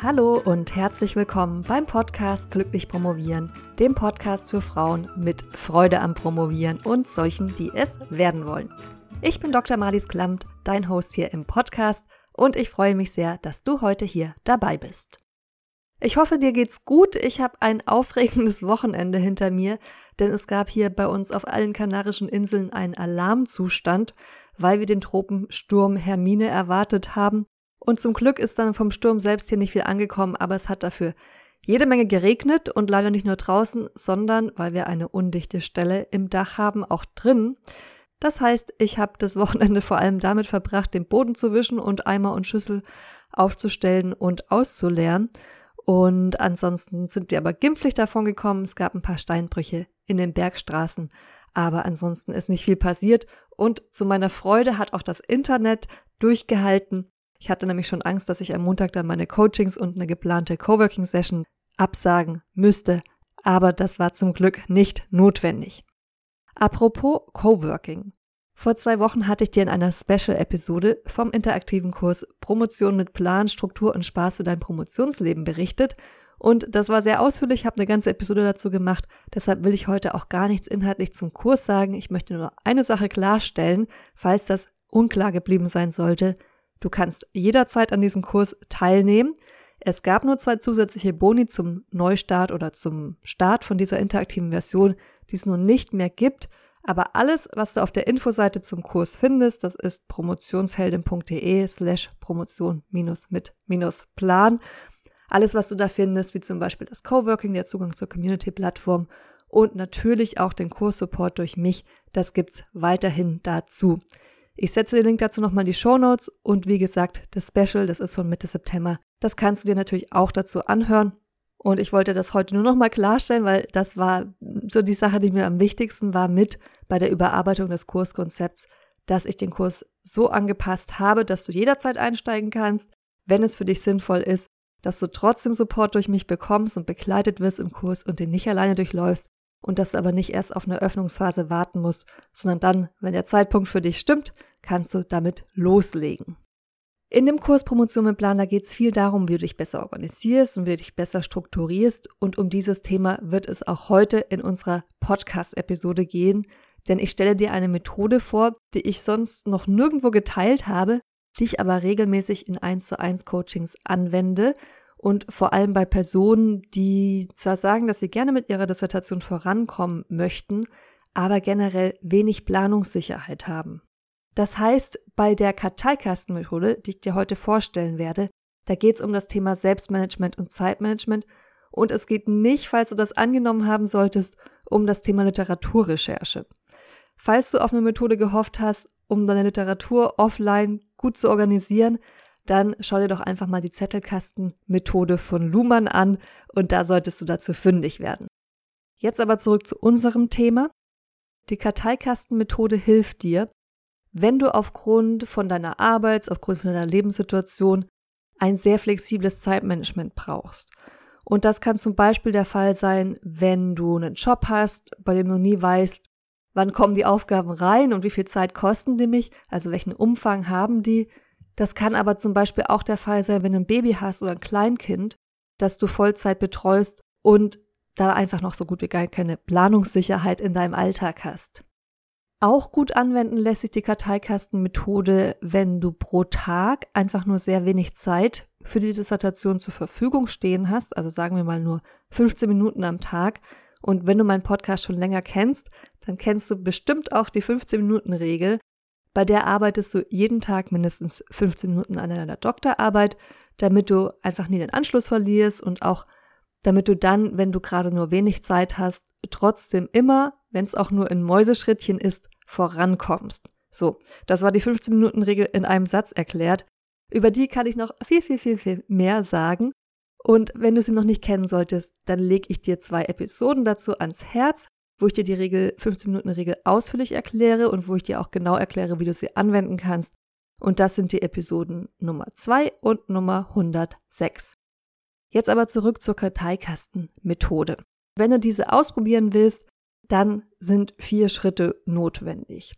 Hallo und herzlich willkommen beim Podcast Glücklich Promovieren, dem Podcast für Frauen mit Freude am Promovieren und solchen, die es werden wollen. Ich bin Dr. Marlies Klamt, dein Host hier im Podcast und ich freue mich sehr, dass du heute hier dabei bist. Ich hoffe, dir geht's gut. Ich habe ein aufregendes Wochenende hinter mir, denn es gab hier bei uns auf allen Kanarischen Inseln einen Alarmzustand, weil wir den Tropensturm Hermine erwartet haben und zum Glück ist dann vom Sturm selbst hier nicht viel angekommen, aber es hat dafür jede Menge geregnet und leider nicht nur draußen, sondern weil wir eine undichte Stelle im Dach haben, auch drin. Das heißt, ich habe das Wochenende vor allem damit verbracht, den Boden zu wischen und Eimer und Schüssel aufzustellen und auszuleeren. Und ansonsten sind wir aber gimpflich davon gekommen. Es gab ein paar Steinbrüche in den Bergstraßen, aber ansonsten ist nicht viel passiert. Und zu meiner Freude hat auch das Internet durchgehalten. Ich hatte nämlich schon Angst, dass ich am Montag dann meine Coachings und eine geplante Coworking-Session absagen müsste, aber das war zum Glück nicht notwendig. Apropos Coworking. Vor zwei Wochen hatte ich dir in einer Special-Episode vom interaktiven Kurs Promotion mit Plan, Struktur und Spaß für dein Promotionsleben berichtet. Und das war sehr ausführlich, habe eine ganze Episode dazu gemacht. Deshalb will ich heute auch gar nichts inhaltlich zum Kurs sagen. Ich möchte nur eine Sache klarstellen, falls das unklar geblieben sein sollte. Du kannst jederzeit an diesem Kurs teilnehmen. Es gab nur zwei zusätzliche Boni zum Neustart oder zum Start von dieser interaktiven Version, die es nun nicht mehr gibt. Aber alles, was du auf der Infoseite zum Kurs findest, das ist promotionsheldin.de slash promotion mit plan. Alles, was du da findest, wie zum Beispiel das Coworking, der Zugang zur Community-Plattform und natürlich auch den Kurssupport durch mich, das gibt's weiterhin dazu. Ich setze den Link dazu nochmal in die Show Notes und wie gesagt, das Special, das ist von Mitte September. Das kannst du dir natürlich auch dazu anhören. Und ich wollte das heute nur nochmal klarstellen, weil das war so die Sache, die mir am wichtigsten war mit bei der Überarbeitung des Kurskonzepts, dass ich den Kurs so angepasst habe, dass du jederzeit einsteigen kannst, wenn es für dich sinnvoll ist, dass du trotzdem Support durch mich bekommst und begleitet wirst im Kurs und den nicht alleine durchläufst und dass du aber nicht erst auf eine Öffnungsphase warten musst, sondern dann, wenn der Zeitpunkt für dich stimmt, kannst du damit loslegen. In dem Kurs Promotion mit Planer geht es viel darum, wie du dich besser organisierst und wie du dich besser strukturierst. Und um dieses Thema wird es auch heute in unserer Podcast-Episode gehen, denn ich stelle dir eine Methode vor, die ich sonst noch nirgendwo geteilt habe, die ich aber regelmäßig in 1 zu 1 Coachings anwende und vor allem bei Personen, die zwar sagen, dass sie gerne mit ihrer Dissertation vorankommen möchten, aber generell wenig Planungssicherheit haben. Das heißt, bei der Karteikastenmethode, die ich dir heute vorstellen werde, da geht es um das Thema Selbstmanagement und Zeitmanagement und es geht nicht, falls du das angenommen haben solltest, um das Thema Literaturrecherche. Falls du auf eine Methode gehofft hast, um deine Literatur offline gut zu organisieren, dann schau dir doch einfach mal die Zettelkastenmethode von Luhmann an und da solltest du dazu fündig werden. Jetzt aber zurück zu unserem Thema. Die Karteikastenmethode hilft dir, wenn du aufgrund von deiner Arbeit, aufgrund von deiner Lebenssituation ein sehr flexibles Zeitmanagement brauchst. Und das kann zum Beispiel der Fall sein, wenn du einen Job hast, bei dem du nie weißt, wann kommen die Aufgaben rein und wie viel Zeit kosten die mich, also welchen Umfang haben die, das kann aber zum Beispiel auch der Fall sein, wenn du ein Baby hast oder ein Kleinkind, das du Vollzeit betreust und da einfach noch so gut wie gar keine Planungssicherheit in deinem Alltag hast. Auch gut anwenden lässt sich die Karteikastenmethode, wenn du pro Tag einfach nur sehr wenig Zeit für die Dissertation zur Verfügung stehen hast, also sagen wir mal nur 15 Minuten am Tag. Und wenn du meinen Podcast schon länger kennst, dann kennst du bestimmt auch die 15 Minuten Regel, bei der arbeitest du jeden Tag mindestens 15 Minuten an deiner Doktorarbeit, damit du einfach nie den Anschluss verlierst und auch damit du dann, wenn du gerade nur wenig Zeit hast, trotzdem immer, wenn es auch nur in Mäuseschrittchen ist, vorankommst. So, das war die 15-Minuten-Regel in einem Satz erklärt. Über die kann ich noch viel, viel, viel, viel mehr sagen. Und wenn du sie noch nicht kennen solltest, dann lege ich dir zwei Episoden dazu ans Herz wo ich dir die Regel, 15 Minuten Regel ausführlich erkläre und wo ich dir auch genau erkläre, wie du sie anwenden kannst. Und das sind die Episoden Nummer 2 und Nummer 106. Jetzt aber zurück zur Karteikastenmethode. Wenn du diese ausprobieren willst, dann sind vier Schritte notwendig.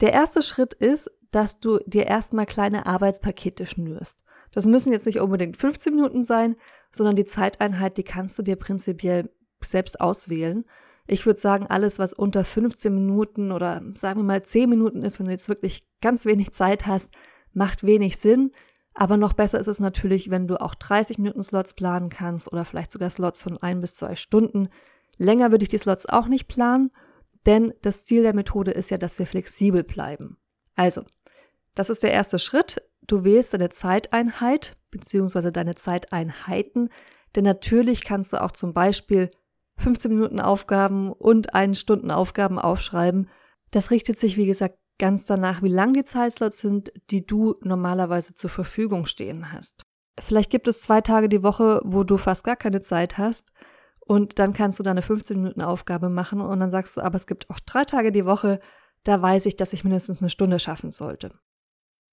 Der erste Schritt ist, dass du dir erstmal kleine Arbeitspakete schnürst. Das müssen jetzt nicht unbedingt 15 Minuten sein, sondern die Zeiteinheit, die kannst du dir prinzipiell selbst auswählen. Ich würde sagen, alles, was unter 15 Minuten oder sagen wir mal 10 Minuten ist, wenn du jetzt wirklich ganz wenig Zeit hast, macht wenig Sinn. Aber noch besser ist es natürlich, wenn du auch 30 Minuten Slots planen kannst oder vielleicht sogar Slots von ein bis zwei Stunden. Länger würde ich die Slots auch nicht planen, denn das Ziel der Methode ist ja, dass wir flexibel bleiben. Also, das ist der erste Schritt. Du wählst deine Zeiteinheit beziehungsweise deine Zeiteinheiten, denn natürlich kannst du auch zum Beispiel 15 Minuten Aufgaben und einen Stunden Aufgaben aufschreiben. Das richtet sich, wie gesagt, ganz danach, wie lang die Zeitslots sind, die du normalerweise zur Verfügung stehen hast. Vielleicht gibt es zwei Tage die Woche, wo du fast gar keine Zeit hast und dann kannst du deine 15 Minuten Aufgabe machen und dann sagst du, aber es gibt auch drei Tage die Woche, da weiß ich, dass ich mindestens eine Stunde schaffen sollte.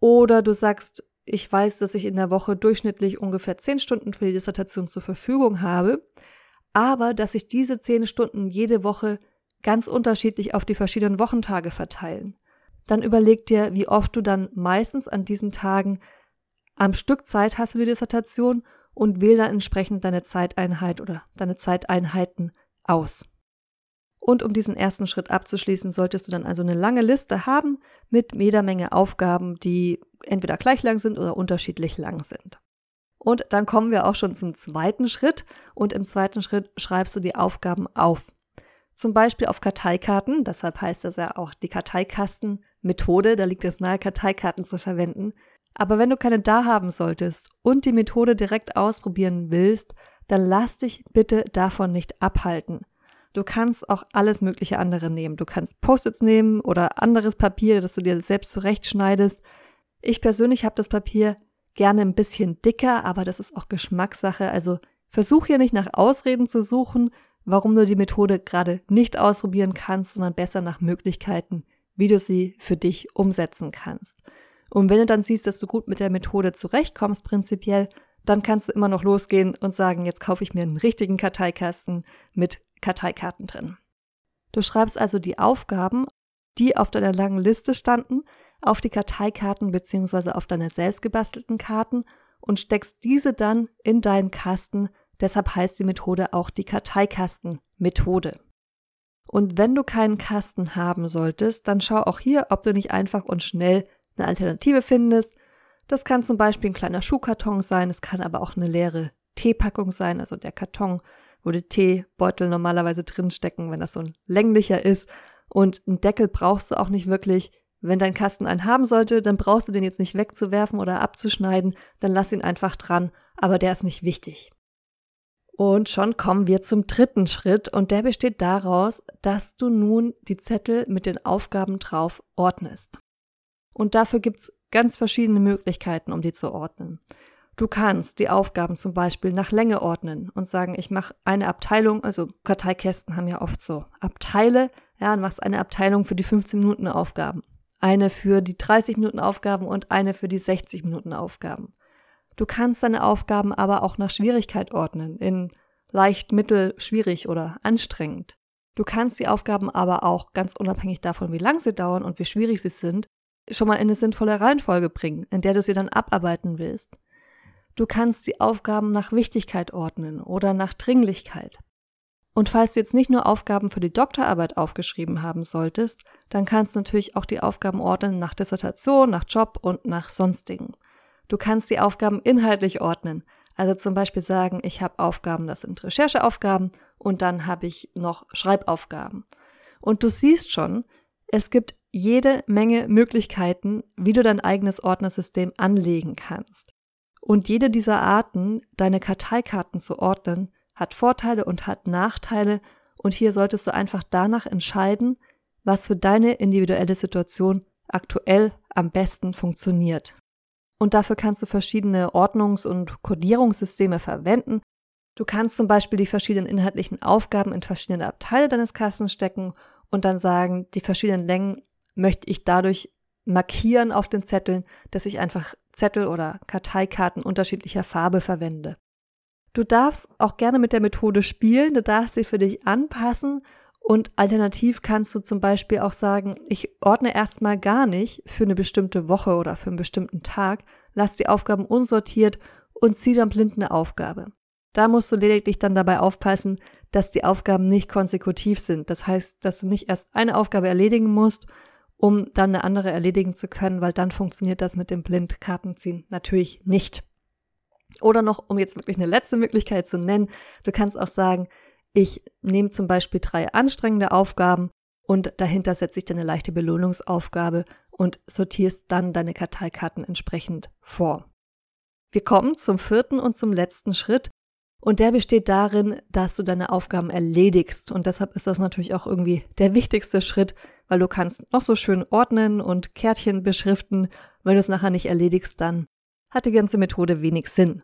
Oder du sagst, ich weiß, dass ich in der Woche durchschnittlich ungefähr zehn Stunden für die Dissertation zur Verfügung habe, aber dass sich diese zehn Stunden jede Woche ganz unterschiedlich auf die verschiedenen Wochentage verteilen. Dann überleg dir, wie oft du dann meistens an diesen Tagen am Stück Zeit hast für die Dissertation und wähle dann entsprechend deine Zeiteinheit oder deine Zeiteinheiten aus. Und um diesen ersten Schritt abzuschließen, solltest du dann also eine lange Liste haben mit jeder Menge Aufgaben, die entweder gleich lang sind oder unterschiedlich lang sind. Und dann kommen wir auch schon zum zweiten Schritt. Und im zweiten Schritt schreibst du die Aufgaben auf. Zum Beispiel auf Karteikarten, deshalb heißt das ja auch die Karteikastenmethode, da liegt es nahe, Karteikarten zu verwenden. Aber wenn du keine da haben solltest und die Methode direkt ausprobieren willst, dann lass dich bitte davon nicht abhalten. Du kannst auch alles mögliche andere nehmen. Du kannst Post-its nehmen oder anderes Papier, das du dir selbst zurechtschneidest. Ich persönlich habe das Papier gerne ein bisschen dicker, aber das ist auch Geschmackssache. Also versuch hier nicht nach Ausreden zu suchen, warum du die Methode gerade nicht ausprobieren kannst, sondern besser nach Möglichkeiten, wie du sie für dich umsetzen kannst. Und wenn du dann siehst, dass du gut mit der Methode zurechtkommst, prinzipiell, dann kannst du immer noch losgehen und sagen, jetzt kaufe ich mir einen richtigen Karteikasten mit Karteikarten drin. Du schreibst also die Aufgaben, die auf deiner langen Liste standen, auf die Karteikarten bzw. auf deine selbst gebastelten Karten und steckst diese dann in deinen Kasten. Deshalb heißt die Methode auch die Karteikasten-Methode. Und wenn du keinen Kasten haben solltest, dann schau auch hier, ob du nicht einfach und schnell eine Alternative findest. Das kann zum Beispiel ein kleiner Schuhkarton sein, es kann aber auch eine leere Teepackung sein, also der Karton, wo die Teebeutel normalerweise drinstecken, wenn das so ein länglicher ist. Und einen Deckel brauchst du auch nicht wirklich. Wenn dein Kasten einen haben sollte, dann brauchst du den jetzt nicht wegzuwerfen oder abzuschneiden, dann lass ihn einfach dran, aber der ist nicht wichtig. Und schon kommen wir zum dritten Schritt und der besteht daraus, dass du nun die Zettel mit den Aufgaben drauf ordnest. Und dafür gibt's ganz verschiedene Möglichkeiten, um die zu ordnen. Du kannst die Aufgaben zum Beispiel nach Länge ordnen und sagen, ich mache eine Abteilung, also Karteikästen haben ja oft so Abteile, ja, und machst eine Abteilung für die 15 Minuten Aufgaben, eine für die 30 Minuten Aufgaben und eine für die 60 Minuten Aufgaben. Du kannst deine Aufgaben aber auch nach Schwierigkeit ordnen, in leicht, mittel, schwierig oder anstrengend. Du kannst die Aufgaben aber auch ganz unabhängig davon, wie lang sie dauern und wie schwierig sie sind, schon mal in eine sinnvolle Reihenfolge bringen, in der du sie dann abarbeiten willst. Du kannst die Aufgaben nach Wichtigkeit ordnen oder nach Dringlichkeit. Und falls du jetzt nicht nur Aufgaben für die Doktorarbeit aufgeschrieben haben solltest, dann kannst du natürlich auch die Aufgaben ordnen nach Dissertation, nach Job und nach sonstigen. Du kannst die Aufgaben inhaltlich ordnen. Also zum Beispiel sagen, ich habe Aufgaben, das sind Rechercheaufgaben und dann habe ich noch Schreibaufgaben. Und du siehst schon, es gibt jede Menge Möglichkeiten, wie du dein eigenes Ordnersystem anlegen kannst. Und jede dieser Arten, deine Karteikarten zu ordnen, hat Vorteile und hat Nachteile und hier solltest du einfach danach entscheiden, was für deine individuelle Situation aktuell am besten funktioniert. Und dafür kannst du verschiedene Ordnungs- und Codierungssysteme verwenden. Du kannst zum Beispiel die verschiedenen inhaltlichen Aufgaben in verschiedene Abteile deines Kastens stecken und dann sagen, die verschiedenen Längen möchte ich dadurch markieren auf den Zetteln, dass ich einfach Zettel oder Karteikarten unterschiedlicher Farbe verwende. Du darfst auch gerne mit der Methode spielen, du darfst sie für dich anpassen Und alternativ kannst du zum Beispiel auch sagen, ich ordne erstmal gar nicht für eine bestimmte Woche oder für einen bestimmten Tag, lass die Aufgaben unsortiert und zieh dann blind eine Aufgabe. Da musst du lediglich dann dabei aufpassen, dass die Aufgaben nicht konsekutiv sind. Das heißt, dass du nicht erst eine Aufgabe erledigen musst, um dann eine andere erledigen zu können, weil dann funktioniert das mit dem Blindkartenziehen natürlich nicht. Oder noch, um jetzt wirklich eine letzte Möglichkeit zu nennen, du kannst auch sagen, ich nehme zum Beispiel drei anstrengende Aufgaben und dahinter setze ich dann eine leichte Belohnungsaufgabe und sortierst dann deine Karteikarten entsprechend vor. Wir kommen zum vierten und zum letzten Schritt und der besteht darin, dass du deine Aufgaben erledigst und deshalb ist das natürlich auch irgendwie der wichtigste Schritt, weil du kannst noch so schön ordnen und Kärtchen beschriften, wenn du es nachher nicht erledigst, dann hat die ganze Methode wenig Sinn.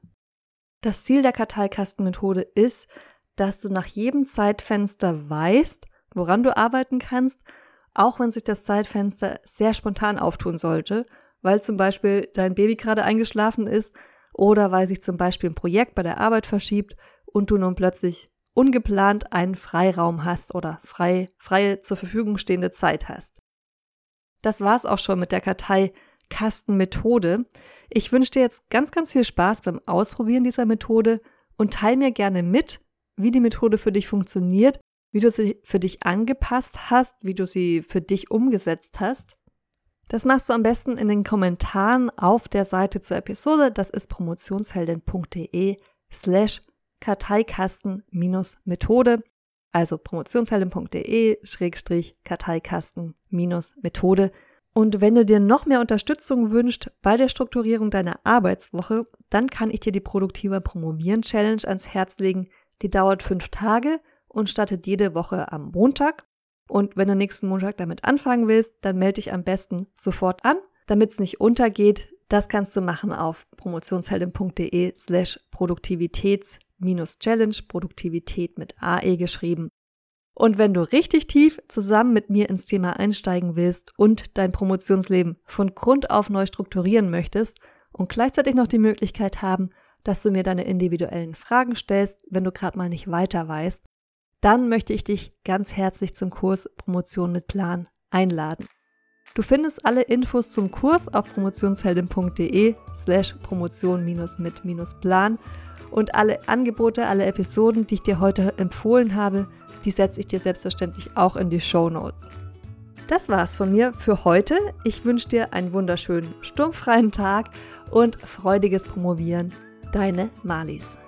Das Ziel der Karteikastenmethode ist, dass du nach jedem Zeitfenster weißt, woran du arbeiten kannst, auch wenn sich das Zeitfenster sehr spontan auftun sollte, weil zum Beispiel dein Baby gerade eingeschlafen ist oder weil sich zum Beispiel ein Projekt bei der Arbeit verschiebt und du nun plötzlich ungeplant einen Freiraum hast oder frei, freie zur Verfügung stehende Zeit hast. Das war's auch schon mit der Karteikastenmethode. Ich wünsche dir jetzt ganz, ganz viel Spaß beim Ausprobieren dieser Methode und teile mir gerne mit, wie die Methode für dich funktioniert, wie du sie für dich angepasst hast, wie du sie für dich umgesetzt hast. Das machst du am besten in den Kommentaren auf der Seite zur Episode. Das ist promotionsheldin.de slash Karteikasten-Methode. Also promotionsheldin.de schrägstrich Karteikasten-Methode. Und wenn du dir noch mehr Unterstützung wünschst bei der Strukturierung deiner Arbeitswoche, dann kann ich dir die Produktiver Promovieren Challenge ans Herz legen. Die dauert fünf Tage und startet jede Woche am Montag. Und wenn du nächsten Montag damit anfangen willst, dann melde dich am besten sofort an, damit es nicht untergeht. Das kannst du machen auf promotionsheldin.de slash Produktivitäts-Challenge, Produktivität mit AE geschrieben. Und wenn du richtig tief zusammen mit mir ins Thema einsteigen willst und dein Promotionsleben von Grund auf neu strukturieren möchtest und gleichzeitig noch die Möglichkeit haben, dass du mir deine individuellen Fragen stellst, wenn du gerade mal nicht weiter weißt, dann möchte ich dich ganz herzlich zum Kurs Promotion mit Plan einladen. Du findest alle Infos zum Kurs auf promotionsheldin.de slash promotion-mit-plan und alle Angebote, alle Episoden, die ich dir heute empfohlen habe, die setze ich dir selbstverständlich auch in die Show Notes. Das war's von mir für heute. Ich wünsche dir einen wunderschönen, sturmfreien Tag und freudiges Promovieren. Deine Malis.